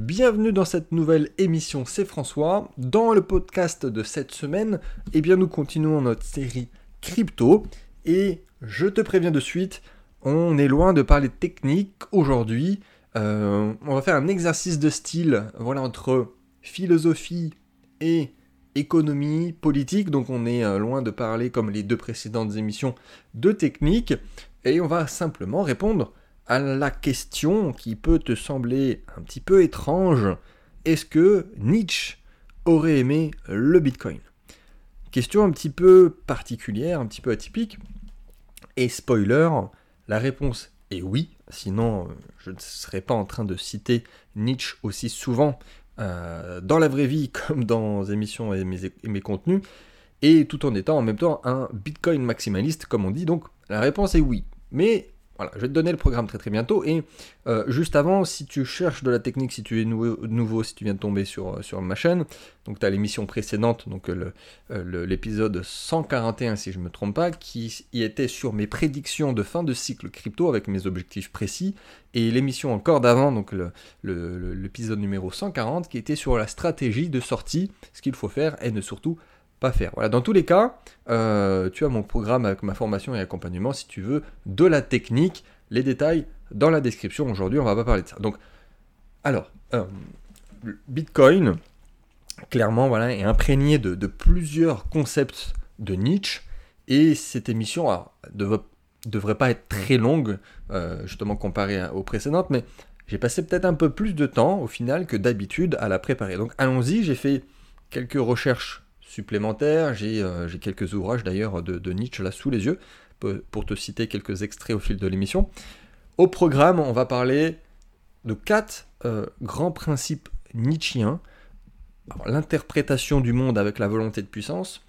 bienvenue dans cette nouvelle émission, c'est François. Dans le podcast de cette semaine, eh bien nous continuons notre série crypto et je te préviens de suite, on est loin de parler technique aujourd'hui. Euh, on va faire un exercice de style, voilà, entre philosophie et économie politique, donc on est euh, loin de parler comme les deux précédentes émissions de technique, et on va simplement répondre la question qui peut te sembler un petit peu étrange, est-ce que Nietzsche aurait aimé le Bitcoin? Question un petit peu particulière, un petit peu atypique. Et spoiler, la réponse est oui, sinon je ne serais pas en train de citer Nietzsche aussi souvent euh, dans la vraie vie comme dans émissions et mes, et mes contenus, et tout en étant en même temps un Bitcoin maximaliste comme on dit. Donc la réponse est oui. Mais voilà, je vais te donner le programme très très bientôt. Et euh, juste avant, si tu cherches de la technique, si tu es nouveau, si tu viens de tomber sur, euh, sur ma chaîne, donc tu as l'émission précédente, donc euh, l'épisode 141 si je ne me trompe pas, qui y était sur mes prédictions de fin de cycle crypto avec mes objectifs précis, et l'émission encore d'avant, donc l'épisode numéro 140, qui était sur la stratégie de sortie, ce qu'il faut faire et ne surtout pas faire. Voilà, dans tous les cas, euh, tu as mon programme avec ma formation et accompagnement si tu veux de la technique, les détails dans la description. Aujourd'hui, on va pas parler de ça. Donc, alors, euh, Bitcoin, clairement, voilà, est imprégné de, plusieurs concepts de Nietzsche et cette émission devrait pas être très longue, euh, justement comparée aux précédentes, mais j'ai passé peut-être un peu plus de temps au final que d'habitude à la préparer. Donc allons-y, j'ai fait quelques recherches supplémentaires. Euh, j'ai quelques ouvrages d'ailleurs de, Nietzsche là sous les yeux, pour te citer quelques extraits au fil de l'émission. Au programme, on va parler de quatre euh, grands principes nietzschiens. L'interprétation du monde avec la volonté de puissance.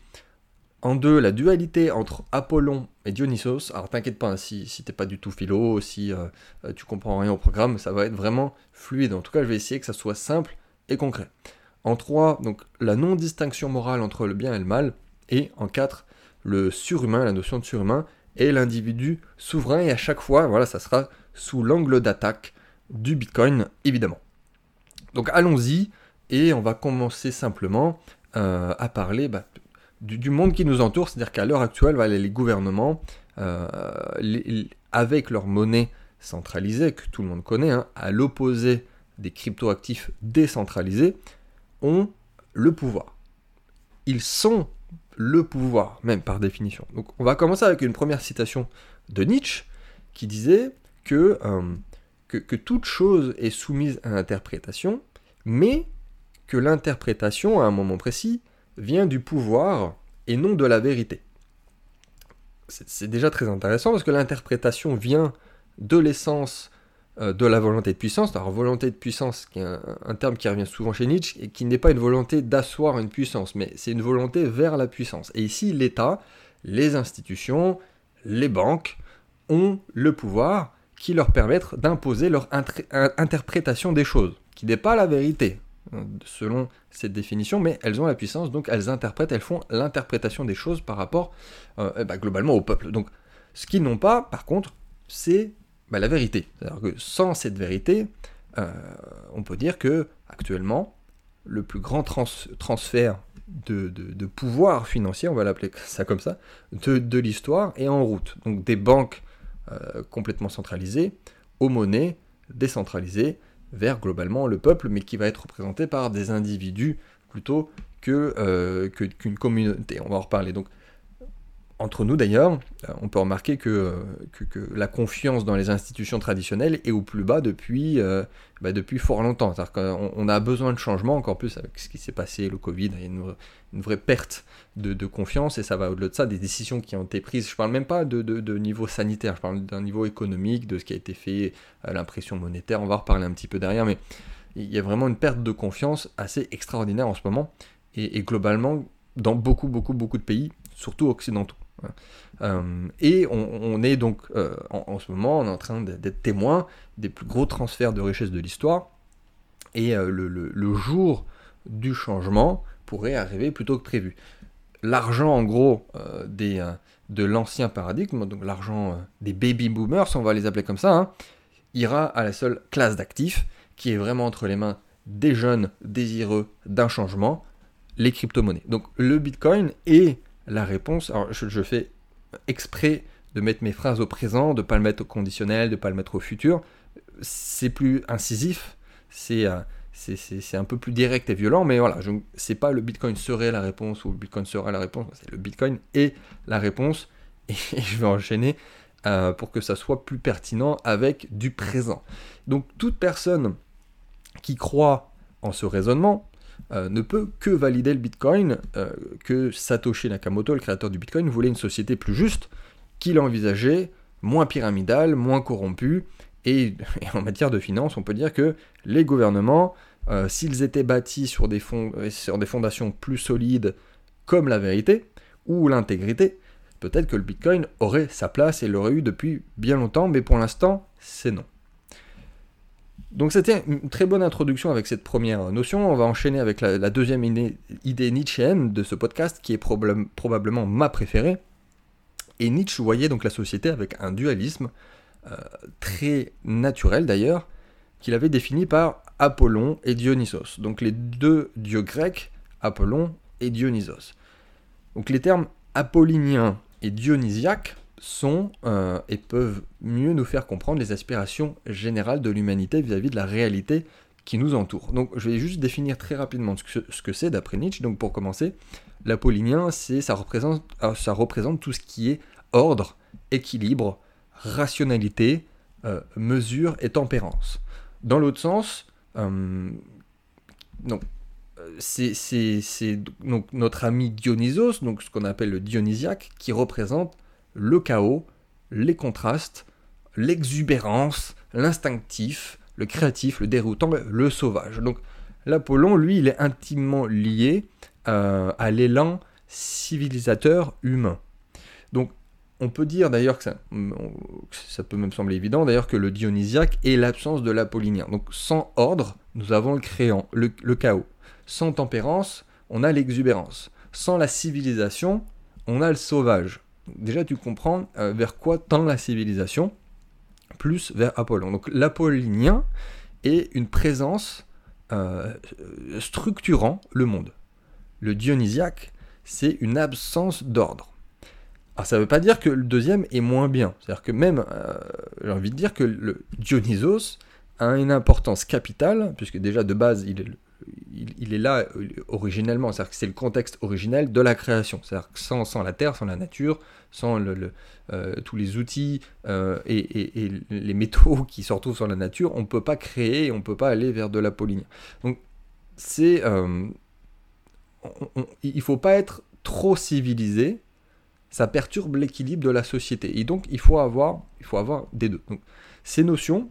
En deux, la dualité entre Apollon et Dionysos. Alors t'inquiète pas, hein, si, si t'es pas du tout philo, si euh, tu comprends rien au programme, ça va être vraiment fluide. En tout cas, je vais essayer que ça soit simple et concret. En 3, donc la non-distinction morale entre le bien et le mal. Et en 4, le surhumain, la notion de surhumain, et l'individu souverain. Et à chaque fois, voilà, ça sera sous l'angle d'attaque du Bitcoin, évidemment. Donc allons-y, et on va commencer simplement euh, à parler bah, du, monde qui nous entoure, c'est-à-dire qu'à l'heure actuelle, les gouvernements, euh, avec leur monnaie centralisée, que tout le monde connaît, hein, à l'opposé des cryptoactifs décentralisés, ont le pouvoir. Ils sont le pouvoir, même par définition. Donc on va commencer avec une première citation de Nietzsche qui disait que, euh, que, toute chose est soumise à l'interprétation, mais que l'interprétation, à un moment précis, vient du pouvoir et non de la vérité. C'est déjà très intéressant parce que l'interprétation vient de l'essence de la volonté de puissance. Alors volonté de puissance, qui est un, terme qui revient souvent chez Nietzsche, et qui n'est pas une volonté d'asseoir une puissance, mais c'est une volonté vers la puissance. Et ici, l'État, les institutions, les banques ont le pouvoir qui leur permettent d'imposer leur interprétation des choses, qui n'est pas la vérité, hein, selon cette définition, mais elles ont la puissance, donc elles interprètent, elles font l'interprétation des choses par rapport euh, eh ben, globalement au peuple. Donc ce qu'ils n'ont pas, par contre, c'est bah, la vérité. C'est-à-dire que sans cette vérité, euh, on peut dire que actuellement, le plus grand transfert de, pouvoir financier, on va l'appeler ça comme ça, de, l'histoire est en route. Donc des banques euh, complètement centralisées aux monnaies décentralisées vers globalement le peuple, mais qui va être représenté par des individus plutôt euh, qu'une communauté. On va en reparler. Donc entre nous d'ailleurs, euh, on peut remarquer que, que, la confiance dans les institutions traditionnelles est au plus bas depuis, euh, bah, fort longtemps. Qu'on a besoin de changement, encore plus avec ce qui s'est passé, le Covid, il y a une, vraie perte de, confiance et ça va au-delà de ça, des décisions qui ont été prises. Je ne parle même pas de, niveau sanitaire, je parle d'un niveau économique, de ce qui a été fait, euh, l'impression monétaire, on va reparler un petit peu derrière, mais il y a vraiment une perte de confiance assez extraordinaire en ce moment et globalement dans beaucoup, beaucoup, beaucoup de pays, surtout occidentaux. Euh, et on, est donc euh, en, ce moment en train d'être témoin des plus gros transferts de richesses de l'histoire. Et euh, le, jour du changement pourrait arriver plutôt que prévu. L'argent en gros des, de l'ancien paradigme, donc l'argent des baby boomers, on va les appeler comme ça, hein, ira à la seule classe d'actifs qui est vraiment entre les mains des jeunes désireux d'un changement, les crypto-monnaies. Donc le Bitcoin est la réponse. Alors je, fais exprès de mettre mes phrases au présent, de ne pas le mettre au conditionnel, de ne pas le mettre au futur. C'est plus incisif, c'est euh, un peu plus direct et violent, mais voilà, c'est pas le Bitcoin serait la réponse ou le Bitcoin sera la réponse, c'est le Bitcoin est la réponse, et, je vais enchaîner euh, pour que ça soit plus pertinent avec du présent. Donc toute personne qui croit en ce raisonnement euh, ne peut que valider le Bitcoin, euh, que Satoshi Nakamoto, le créateur du Bitcoin, voulait une société plus juste, qu'il envisageait moins pyramidale, moins corrompue, et, en matière de finance, on peut dire que les gouvernements, euh, s'ils étaient bâtis sur des, sur des fondations plus solides comme la vérité ou l'intégrité, peut-être que le Bitcoin aurait sa place et l'aurait eu depuis bien longtemps, mais pour l'instant, c'est non. Donc c'était une très bonne introduction avec cette première notion. On va enchaîner avec la, deuxième idée, de ce podcast, qui est probablement ma préférée. Et Nietzsche voyait donc la société avec un dualisme euh, très naturel d'ailleurs, qu'il avait défini par Apollon et Dionysos. Donc les deux dieux grecs, Apollon et Dionysos. Donc les termes apollinien et dionysiaque sont euh, et peuvent mieux nous faire comprendre les aspirations générales de l'humanité vis-à-vis de la réalité qui nous entoure. Donc je vais juste définir très rapidement ce que c'est d'après Nietzsche. Donc pour commencer, l'apollinien, c'est ça représente, euh, ça représente tout ce qui est ordre, équilibre, rationalité, euh, mesure et tempérance. Dans l'autre sens, donc, euh, c'est donc notre ami Dionysos, donc ce qu'on appelle le dionysiaque, qui représente le chaos, les contrastes, l'exubérance, l'instinctif, le créatif, le déroutant, le sauvage. Donc l'Apollon, lui, il est intimement lié à l'élan civilisateur humain. Donc on peut dire d'ailleurs que ça, peut même sembler évident, d'ailleurs que le dionysiaque est l'absence de l'apollinien. Donc sans ordre, nous avons le créant, le, chaos. Sans tempérance, on a l'exubérance. Sans la civilisation, on a le sauvage. Déjà, tu comprends euh, vers quoi tend la civilisation, plus vers Apollon. Donc l'apollinien est une présence euh, structurant le monde. Le dionysiaque, c'est une absence d'ordre. Alors ça ne veut pas dire que le deuxième est moins bien. C'est-à-dire que même, euh, j'ai envie de dire que le Dionysos a une importance capitale, puisque déjà de base, il est, il, est là euh, originellement. C'est-à-dire que c'est le contexte originel de la création. C'est-à-dire que sans, la terre, sans la nature, sans euh, tous les outils et, et, les métaux qui se retrouvent sur la nature, on ne peut pas créer, on ne peut pas aller vers de la l'apollinie. Donc il ne faut pas être trop civilisé ça perturbe l'équilibre de la société. Et donc, il faut avoir, il faut avoir des deux. Donc, ces notions,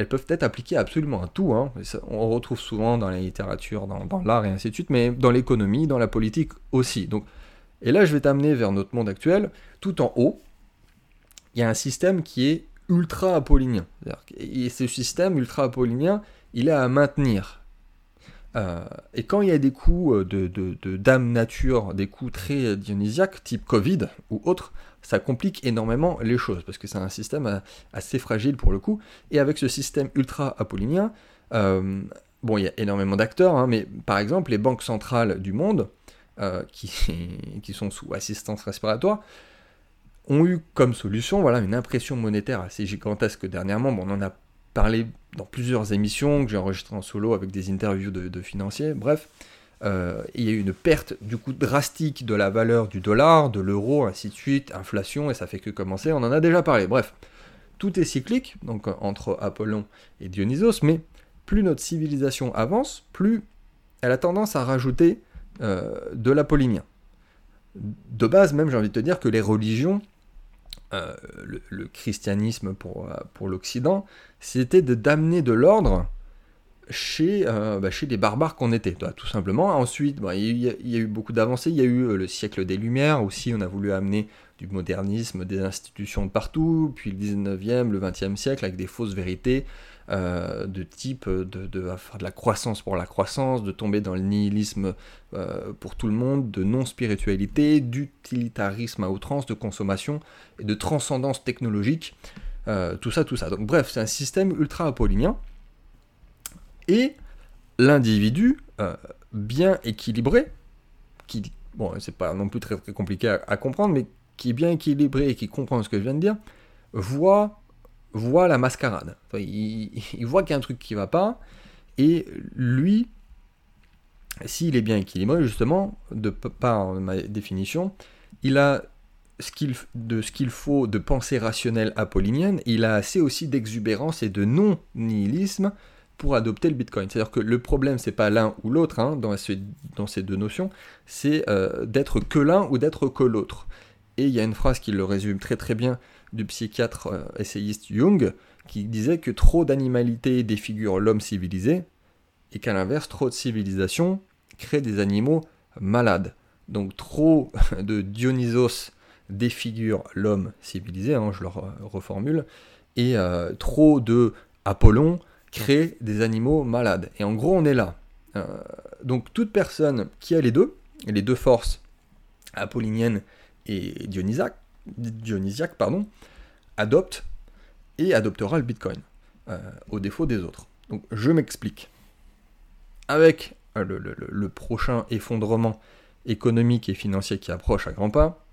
elles peuvent être appliquées absolument à tout. Hein. on retrouve souvent dans la littérature, dans, l'art et ainsi de suite, mais dans l'économie, dans la politique aussi. Et là, je vais t'amener vers notre monde actuel. Tout en haut, il y a un système qui est ultra apollinien. Et ce système ultra apollinien, il est à maintenir. Euh, et quand il y a des coups euh, de, dame nature, des coups très dionysiaques, type Covid ou autre, ça complique énormément les choses, parce que c'est un système euh, assez fragile pour le coup. Et avec ce système ultra apollinien, bon, il y a énormément d'acteurs, hein, mais par exemple, les banques centrales du monde, qui, qui sont sous assistance respiratoire, ont eu comme solution voilà, une impression monétaire assez gigantesque dernièrement. Bon, on en a parlé dans plusieurs émissions que j'ai enregistrées en solo avec des interviews de, financiers. Bref, euh, il y a eu une perte du coup drastique de la valeur du dollar, de l'euro, ainsi de suite, inflation, et ça fait que commencer, on en a déjà parlé. Bref, tout est cyclique, donc entre Apollon et Dionysos, mais plus notre civilisation avance, plus elle a tendance à rajouter euh, de l'apollinien. De base, même, j'ai envie de te dire que les religions euh, le, christianisme pour, euh, l'Occident, c'était d'amener de l'ordre chez, euh, bah, chez les barbares qu'on était, tout simplement. Ensuite, bah, il, y a, eu beaucoup d'avancées. Il y a eu le siècle des Lumières aussi. On a voulu amener du modernisme, des institutions de partout. Puis le 19e, le 20e siècle avec des fausses vérités. Euh, de type de, de, faire de la croissance pour la croissance, de tomber dans le nihilisme euh, pour tout le monde, de non-spiritualité, d'utilitarisme à outrance, de consommation et de transcendance technologique, euh, tout ça, tout ça. Donc bref, c'est un système ultra apollinien. Et l'individu bien équilibré, qui, bon, c'est pas non plus très, compliqué à, comprendre, mais qui est bien équilibré et qui comprend ce que je viens de dire, voit, voit la mascarade. il, voit qu'il y a un truc qui va pas, et lui, s'il est bien équilibré, justement, de par ma définition, il a ce de ce qu'il faut de pensée rationnelle apollinienne, il a assez aussi d'exubérance et de non-nihilisme pour adopter le Bitcoin. C'est-à-dire que le problème, c'est pas l'un ou l'autre hein, dans, dans, ces deux notions, c'est euh, d'être que l'un ou d'être que l'autre. Et il y a une phrase qui le résume très très bien du psychiatre euh, essayiste Jung, qui disait que trop d'animalité défigure l'homme civilisé, et qu'à l'inverse, trop de civilisation crée des animaux malades. Donc trop de Dionysos défigure l'homme civilisé, hein, je le reformule, et euh, trop de Apollon crée des animaux malades. Et en gros, on est là. Euh, donc toute personne qui a les deux, les deux forces apolliniennes et dionysiaques, dionysiaque, pardon, adopte et adoptera le Bitcoin, euh, au défaut des autres. Donc je m'explique. Avec le, prochain effondrement économique et financier qui approche à grands pas,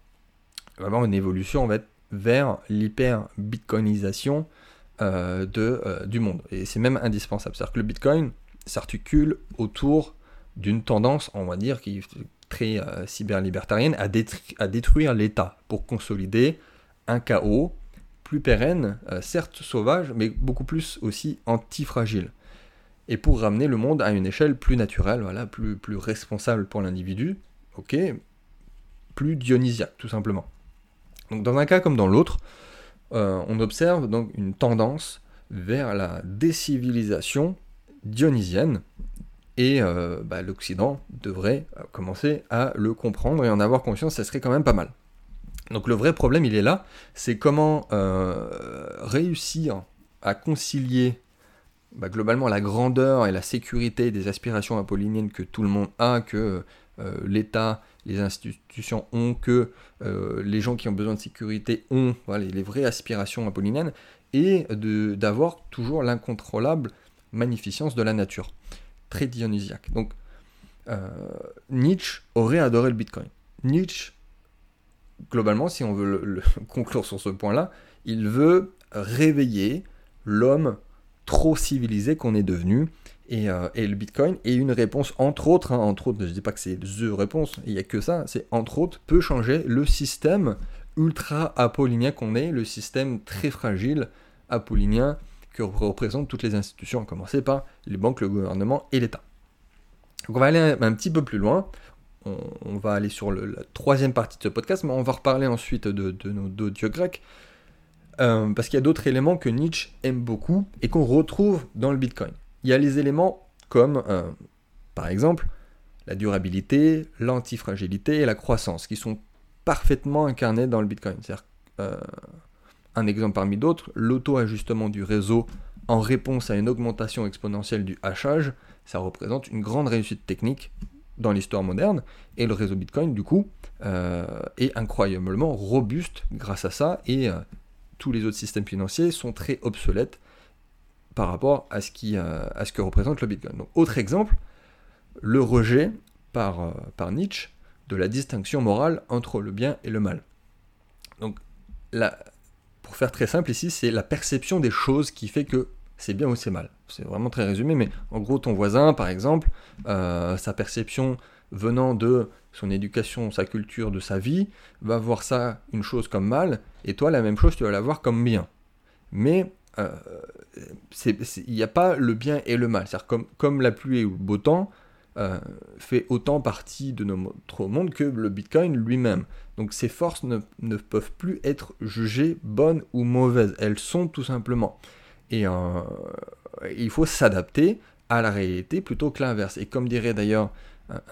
il va avoir une évolution vers l'hyper-bitcoinisation euh, euh, du monde. Et c'est même indispensable. C'est-à-dire que le Bitcoin s'articule autour d'une tendance, on va dire, qui très euh, cyberlibertarienne, à, détruire l'État pour consolider un chaos plus pérenne, certes sauvage, mais beaucoup plus aussi antifragile et pour ramener le monde à une échelle plus naturelle, voilà, plus, plus responsable pour l'individu, ok, plus dionysiaque, tout simplement. Donc dans un cas comme dans l'autre, euh, on observe donc une tendance vers la décivilisation dionysienne, et euh, bah, l'Occident devrait euh, commencer à le comprendre et en avoir conscience, ça serait quand même pas mal. Donc le vrai problème, il est là, c'est comment réussir à concilier bah, globalement la grandeur et la sécurité des aspirations apolliniennes que tout le monde a, que euh, l'État, les institutions ont, que euh, les gens qui ont besoin de sécurité ont, voilà, les, vraies aspirations apolliniennes, et d'avoir toujours l'incontrôlable magnificence de la nature, très dionysiaque. Donc euh, Nietzsche aurait adoré le Bitcoin. Nietzsche, globalement, si on veut conclure sur ce point-là, il veut réveiller l'homme trop civilisé qu'on est devenu. Euh, et, le Bitcoin est une réponse, entre autres, hein, entre autres, je ne dis pas que c'est the réponse, il n'y a que ça, c'est entre autres, peut changer le système ultra apollinien qu'on est, le système très fragile apollinien représentent toutes les institutions, à commencer par les banques, le gouvernement et l'État. Donc on va aller un, petit peu plus loin, on, va aller sur la troisième partie de ce podcast, mais on va reparler ensuite de, nos deux dieux grecs, euh, parce qu'il y a d'autres éléments que Nietzsche aime beaucoup et qu'on retrouve dans le Bitcoin. Il y a les éléments comme, euh, par exemple, la durabilité, l'antifragilité et la croissance, qui sont parfaitement incarnés dans le Bitcoin. Un exemple parmi d'autres, l'auto-ajustement du réseau en réponse à une augmentation exponentielle du hachage, ça représente une grande réussite technique dans l'histoire moderne, et le réseau Bitcoin, du coup, est incroyablement robuste grâce à ça, et tous les autres systèmes financiers sont très obsolètes par rapport à ce, qui, euh, à ce que représente le Bitcoin. Donc, autre exemple, le rejet par, euh, par Nietzsche de la distinction morale entre le bien et le mal. Donc, là, pour faire très simple ici, c'est la perception des choses qui fait que c'est bien ou c'est mal. C'est vraiment très résumé, mais en gros, ton voisin, par exemple, euh, sa perception venant de son éducation, sa culture, de sa vie, va voir ça une chose comme mal, et toi la même chose tu vas la voir comme bien. Mais euh, il n'y a pas le bien et le mal. C'est-à-dire comme, comme la pluie ou le beau temps euh, fait autant partie de notre monde que le Bitcoin lui-même. Donc ces forces ne, ne, peuvent plus être jugées bonnes ou mauvaises. Elles sont tout simplement. Et euh, il faut s'adapter à la réalité plutôt que l'inverse. Et comme dirait d'ailleurs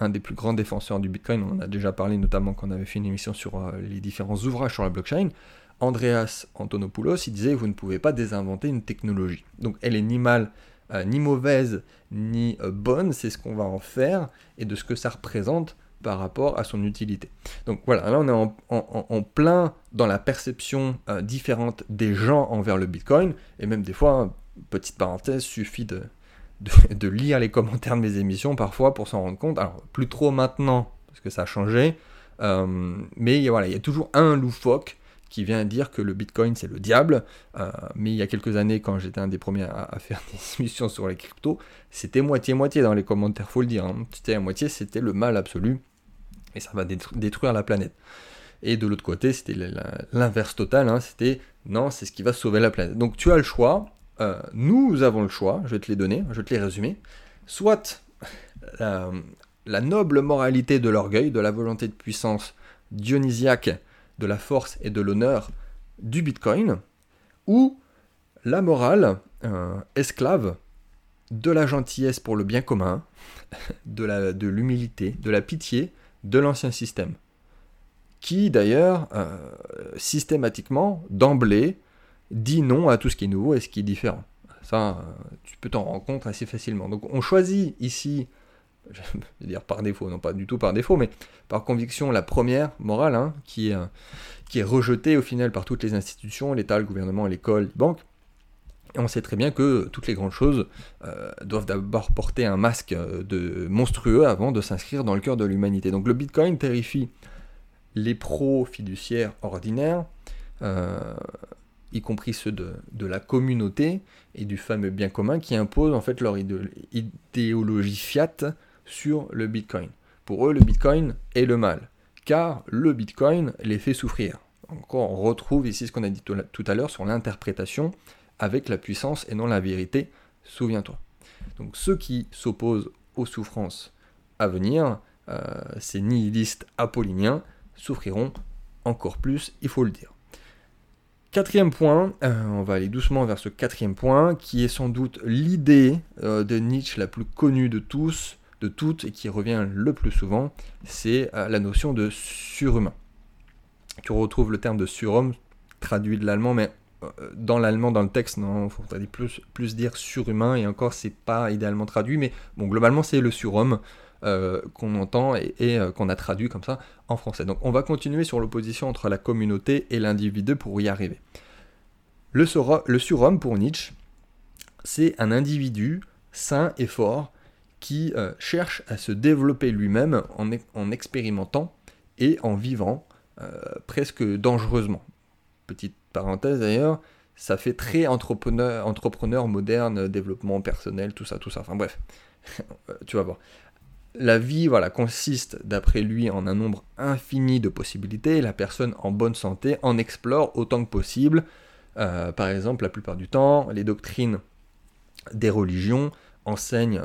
un des plus grands défenseurs du Bitcoin, on en a déjà parlé notamment quand on avait fait une émission sur euh, les différents ouvrages sur la blockchain, Andreas Antonopoulos, il disait vous ne pouvez pas désinventer une technologie. Donc elle est ni mal, euh, ni mauvaise, ni euh, bonne, c'est ce qu'on va en faire et de ce que ça représente par rapport à son utilité. Donc voilà, là on est en, plein dans la perception différente des gens envers le Bitcoin, et même des fois, petite parenthèse, suffit de, lire les commentaires de mes émissions parfois pour s'en rendre compte. Alors, plus trop maintenant, parce que ça a changé. Euh, mais voilà, il y a toujours un loufoque qui vient dire que le Bitcoin c'est le diable. Euh, mais il y a quelques années, quand j'étais un des premiers à, faire des émissions sur les cryptos, c'était moitié-moitié dans les commentaires, faut le dire. Hein. C'était à moitié, c'était le mal absolu. Et ça va détruire la planète. Et de l'autre côté, c'était l'inverse total. Hein. C'était non, c'est ce qui va sauver la planète. Donc tu as le choix. Euh, nous avons le choix. Je vais te les donner. Je vais te les résumer. Soit la noble moralité de l'orgueil, de la volonté de puissance dionysiaque, de la force et de l'honneur du Bitcoin, ou la morale euh, esclave de la gentillesse pour le bien commun, de l'humilité, de, la pitié de l'ancien système, qui d'ailleurs euh, systématiquement, d'emblée, dit non à tout ce qui est nouveau et ce qui est différent. Ça, euh, tu peux t'en rendre compte assez facilement. Donc on choisit ici je vais dire par défaut, non pas du tout par défaut, mais par conviction, la première morale, hein, qui, est, euh, qui est rejetée au final par toutes les institutions, l'État, le gouvernement, l'école, les banques. Et on sait très bien que toutes les grandes choses euh, doivent d'abord porter un masque euh, de monstrueux avant de s'inscrire dans le cœur de l'humanité. Donc le Bitcoin terrifie les pros fiduciaires ordinaires, y compris ceux de, de, la communauté et du fameux bien commun qui imposent en fait leur idéologie fiat sur le Bitcoin. Pour eux, le Bitcoin est le mal, car le Bitcoin les fait souffrir. Encore, on retrouve ici ce qu'on a dit tout à l'heure sur l'interprétation avec la puissance et non la vérité, souviens-toi. Donc ceux qui s'opposent aux souffrances à venir, euh, ces nihilistes apolliniens, souffriront encore plus, il faut le dire. Quatrième point, euh, on va aller doucement vers ce quatrième point, qui est sans doute l'idée euh, de Nietzsche la plus connue de tous, de toutes et qui revient le plus souvent, c'est euh, la notion de surhumain. Tu retrouves le terme de surhomme traduit de l'allemand, mais euh, dans l'allemand, dans le texte, non, faudrait plus, plus dire surhumain, et encore, c'est pas idéalement traduit, mais bon, globalement, c'est le surhomme euh, qu'on entend et, qu'on a traduit comme ça en français. Donc, on va continuer sur l'opposition entre la communauté et l'individu pour y arriver. Le, le surhomme, pour Nietzsche, c'est un individu sain et fort euh, cherche à se développer lui-même en, expérimentant et en vivant euh, presque dangereusement. Petite parenthèse d'ailleurs, ça fait très entrepreneur, entrepreneur moderne, développement personnel, tout ça, tout ça. Enfin bref, tu vas voir. La vie, voilà, consiste, d'après lui, en un nombre infini de possibilités. La personne en bonne santé en explore autant que possible. Euh, par exemple, la plupart du temps, les doctrines des religions enseigne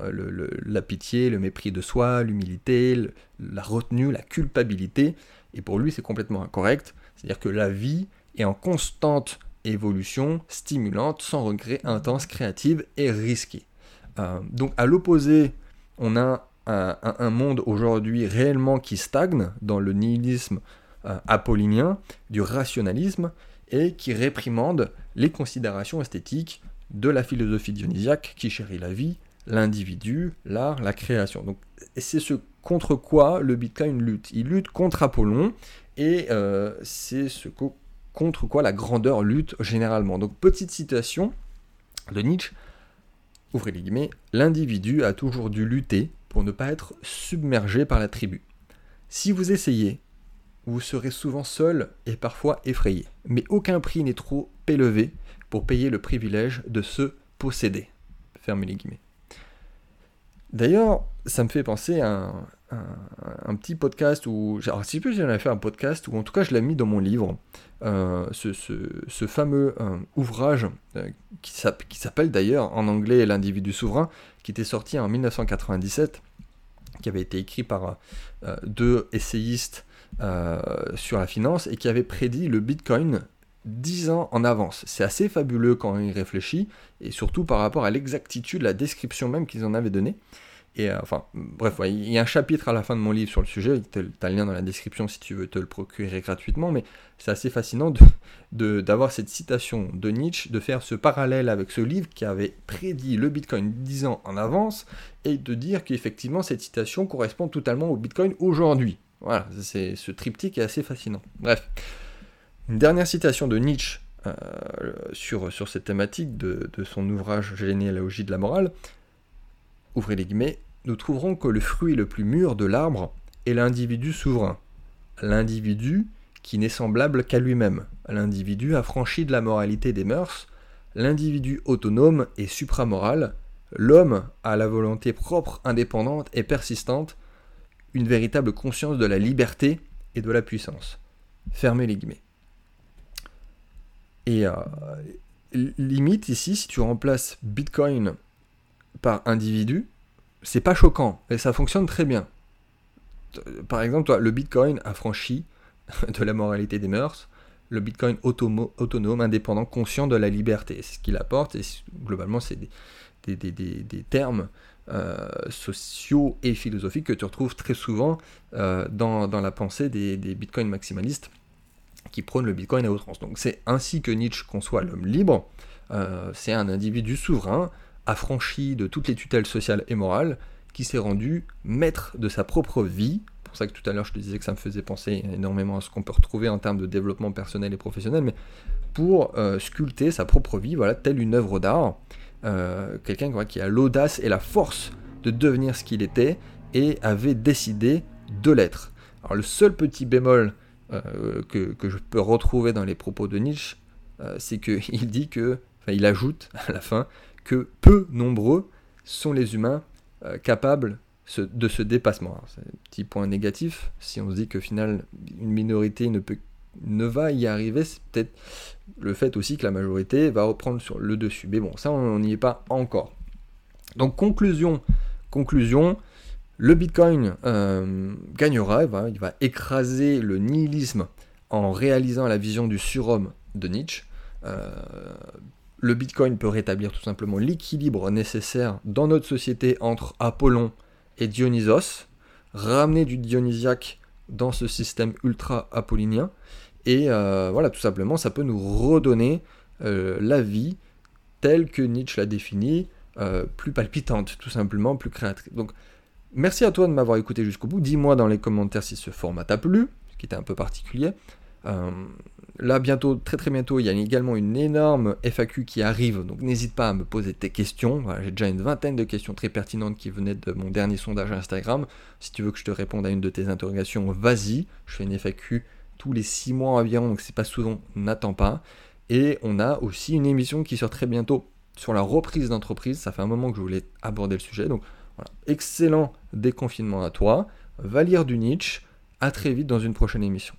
la pitié, le mépris de soi, l'humilité, la retenue, la culpabilité. Et pour lui, c'est complètement incorrect. C'est-à-dire que la vie est en constante évolution, stimulante, sans regret, intense, créative et risquée. Euh, donc à l'opposé, on a un, monde aujourd'hui réellement qui stagne dans le nihilisme euh, apollinien, du rationalisme, et qui réprimande les considérations esthétiques de la philosophie dionysiaque qui chérit la vie, l'individu, l'art, la création. Donc c'est ce contre quoi le Bitcoin lutte. Il lutte contre Apollon et euh, c'est ce contre quoi la grandeur lutte généralement. Donc petite citation de Nietzsche, ouvrez les guillemets, l'individu a toujours dû lutter pour ne pas être submergé par la tribu. Si vous essayez, vous serez souvent seul et parfois effrayé, mais aucun prix n'est trop élevé pour payer le privilège de se posséder. Fermez les guillemets. D'ailleurs, ça me fait penser à un, petit podcast où. Alors, si je j'en avais fait un podcast, ou en tout cas, je l'ai mis dans mon livre, euh, ce, fameux euh, ouvrage euh, qui s'appelle d'ailleurs en anglais L'individu souverain, qui était sorti en 1997, qui avait été écrit par deux essayistes sur la finance et qui avait prédit le Bitcoin 10 ans en avance. C'est assez fabuleux quand il réfléchit, et surtout par rapport à l'exactitude, la description même qu'ils en avaient donnée. Et euh, enfin, bref, il y a un chapitre à la fin de mon livre sur le sujet, tu as le lien dans la description si tu veux te le procurer gratuitement, mais c'est assez fascinant d'avoir de, cette citation de Nietzsche, de faire ce parallèle avec ce livre qui avait prédit le Bitcoin 10 ans en avance, et de dire qu'effectivement cette citation correspond totalement au Bitcoin aujourd'hui. Voilà, c'est ce triptyque est assez fascinant. Bref. Une dernière citation de Nietzsche euh, sur, sur cette thématique de, son ouvrage Généalogie de la morale. ouvrez les guillemets, nous trouverons que le fruit le plus mûr de l'arbre est l'individu souverain. L'individu qui n'est semblable qu'à lui-même. L'individu affranchi de la moralité des mœurs. L'individu autonome et supramoral. L'homme a la volonté propre, indépendante et persistante. Une véritable conscience de la liberté et de la puissance. Fermez les guillemets. Et euh, limite ici, si tu remplaces Bitcoin par individu, c'est pas choquant et ça fonctionne très bien. Par exemple, toi, le Bitcoin a franchi de la moralité des mœurs, le Bitcoin autonome, indépendant, conscient de la liberté. C'est ce qu'il apporte et globalement, c'est des, des, termes euh, sociaux et philosophiques que tu retrouves très souvent euh, dans, dans, la pensée des, Bitcoins maximalistes qui prônent le Bitcoin à outrance. Donc c'est ainsi que Nietzsche conçoit l'homme libre. Euh, c'est un individu souverain, affranchi de toutes les tutelles sociales et morales, qui s'est rendu maître de sa propre vie. C'est pour ça que tout à l'heure je te disais que ça me faisait penser énormément à ce qu'on peut retrouver en termes de développement personnel et professionnel, mais pour euh, sculpter sa propre vie, voilà, telle une œuvre d'art. Euh, quelqu'un qui a l'audace et la force de devenir ce qu'il était et avait décidé de l'être. Alors le seul petit bémol euh, que, je peux retrouver dans les propos de Nietzsche, c'est qu'il dit que, enfin il ajoute à la fin, que peu nombreux sont les humains euh, capables de ce dépassement. C'est un petit point négatif. Si on se dit que final une minorité ne, peut, ne va y arriver, c'est peut-être le fait aussi que la majorité va reprendre sur le dessus. Mais bon, ça on n'y est pas encore. Donc conclusion, conclusion, le Bitcoin euh, gagnera, il va, écraser le nihilisme en réalisant la vision du surhomme de Nietzsche. Euh, le Bitcoin peut rétablir tout simplement l'équilibre nécessaire dans notre société entre Apollon et Dionysos, ramener du dionysiaque dans ce système ultra apollinien, et euh, voilà, tout simplement, ça peut nous redonner la vie telle que Nietzsche l'a définie, plus palpitante, tout simplement, plus créatrice. Donc, merci à toi de m'avoir écouté jusqu'au bout. Dis-moi dans les commentaires si ce format t'a plu, ce qui était un peu particulier. Là, bientôt, très très bientôt, il y a également une énorme FAQ qui arrive, donc n'hésite pas à me poser tes questions. J'ai déjà une vingtaine de questions très pertinentes qui venaient de mon dernier sondage Instagram. Si tu veux que je te réponde à une de tes interrogations, vas-y. Je fais une FAQ tous les 6 mois environ, donc c'est pas souvent, n'attends pas. Et on a aussi une émission qui sort très bientôt sur la reprise d'entreprise. Ça fait un moment que je voulais aborder le sujet. Donc excellent déconfinement à toi. Va lire du Nietzsche. À très vite dans une prochaine émission.